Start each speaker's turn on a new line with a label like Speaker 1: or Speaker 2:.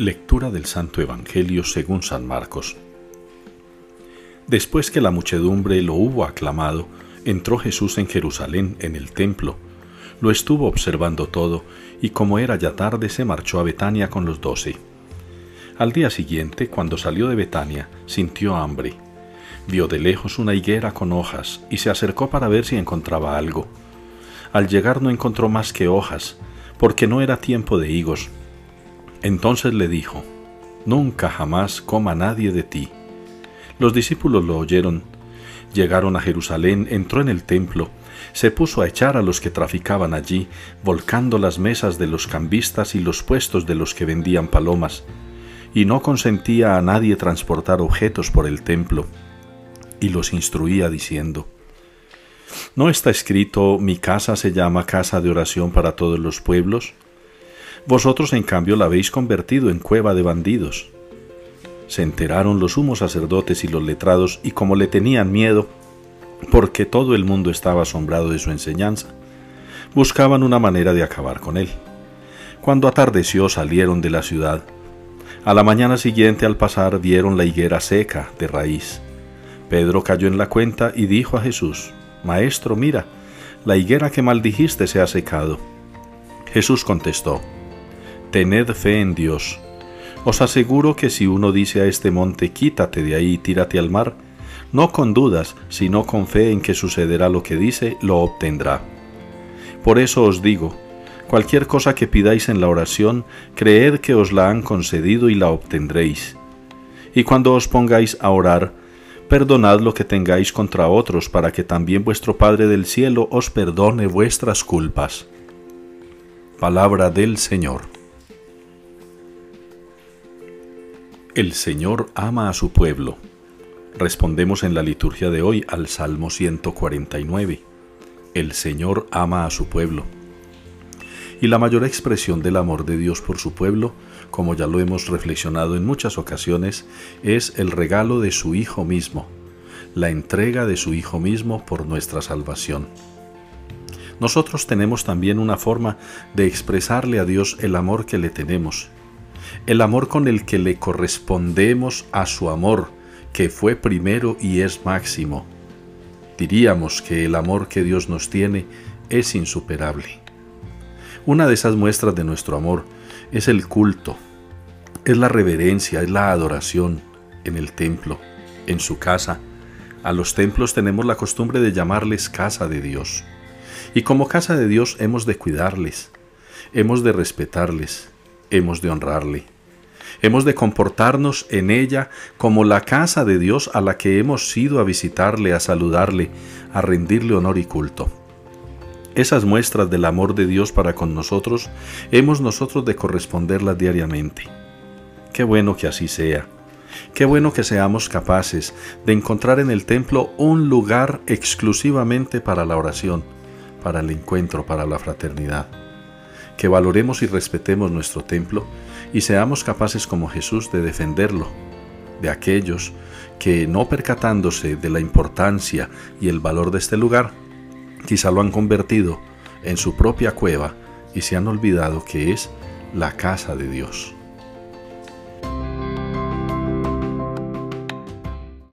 Speaker 1: Lectura del Santo Evangelio según San Marcos. Después que la muchedumbre lo hubo aclamado, entró Jesús en Jerusalén en el templo. Lo estuvo observando todo, y como era ya tarde se marchó a Betania con los doce. Al día siguiente, cuando salió de Betania, sintió hambre. Vio de lejos una higuera con hojas, y se acercó para ver si encontraba algo. Al llegar no encontró más que hojas, porque no era tiempo de higos. Entonces le dijo, Nunca jamás coma nadie de ti. Los discípulos lo oyeron. Llegaron a Jerusalén, entró en el templo, se puso a echar a los que traficaban allí, volcando las mesas de los cambistas y los puestos de los que vendían palomas, y no consentía a nadie transportar objetos por el templo, y los instruía diciendo, ¿No está escrito, mi casa se llama casa de oración para todos los pueblos? Vosotros en cambio la habéis convertido en cueva de bandidos. Se enteraron los sumos sacerdotes y los letrados, y como le tenían miedo, porque todo el mundo estaba asombrado de su enseñanza, buscaban una manera de acabar con él. Cuando atardeció salieron de la ciudad. A la mañana siguiente al pasar vieron la higuera seca de raíz. Pedro cayó en la cuenta y dijo a Jesús, Maestro, mira, la higuera que maldijiste se ha secado. Jesús contestó, Tened fe en Dios. Os aseguro que si uno dice a este monte, quítate de ahí y tírate al mar, no con dudas, sino con fe en que sucederá lo que dice, lo obtendrá. Por eso os digo, cualquier cosa que pidáis en la oración, creed que os la han concedido y la obtendréis. Y cuando os pongáis a orar, perdonad lo que tengáis contra otros, para que también vuestro Padre del cielo os perdone vuestras culpas. Palabra del Señor. El Señor ama a su pueblo. Respondemos en la liturgia de hoy al Salmo 149. El Señor ama a su pueblo. Y la mayor expresión del amor de Dios por su pueblo, como ya lo hemos reflexionado en muchas ocasiones, es el regalo de su Hijo mismo, la entrega de su Hijo mismo por nuestra salvación. Nosotros tenemos también una forma de expresarle a Dios el amor que le tenemos el amor con el que le correspondemos a su amor, que fue primero y es máximo. Diríamos que el amor que Dios nos tiene es insuperable. Una de esas muestras de nuestro amor es el culto, es la reverencia, es la adoración en el templo, en su casa. A los templos tenemos la costumbre de llamarles casa de Dios. Y como casa de Dios hemos de cuidarles, hemos de respetarles, hemos de honrarle. Hemos de comportarnos en ella como la casa de Dios a la que hemos ido a visitarle, a saludarle, a rendirle honor y culto. Esas muestras del amor de Dios para con nosotros hemos nosotros de corresponderlas diariamente. Qué bueno que así sea. Qué bueno que seamos capaces de encontrar en el templo un lugar exclusivamente para la oración, para el encuentro, para la fraternidad que valoremos y respetemos nuestro templo y seamos capaces como Jesús de defenderlo de aquellos que no percatándose de la importancia y el valor de este lugar, quizá lo han convertido en su propia cueva y se han olvidado que es la casa de Dios.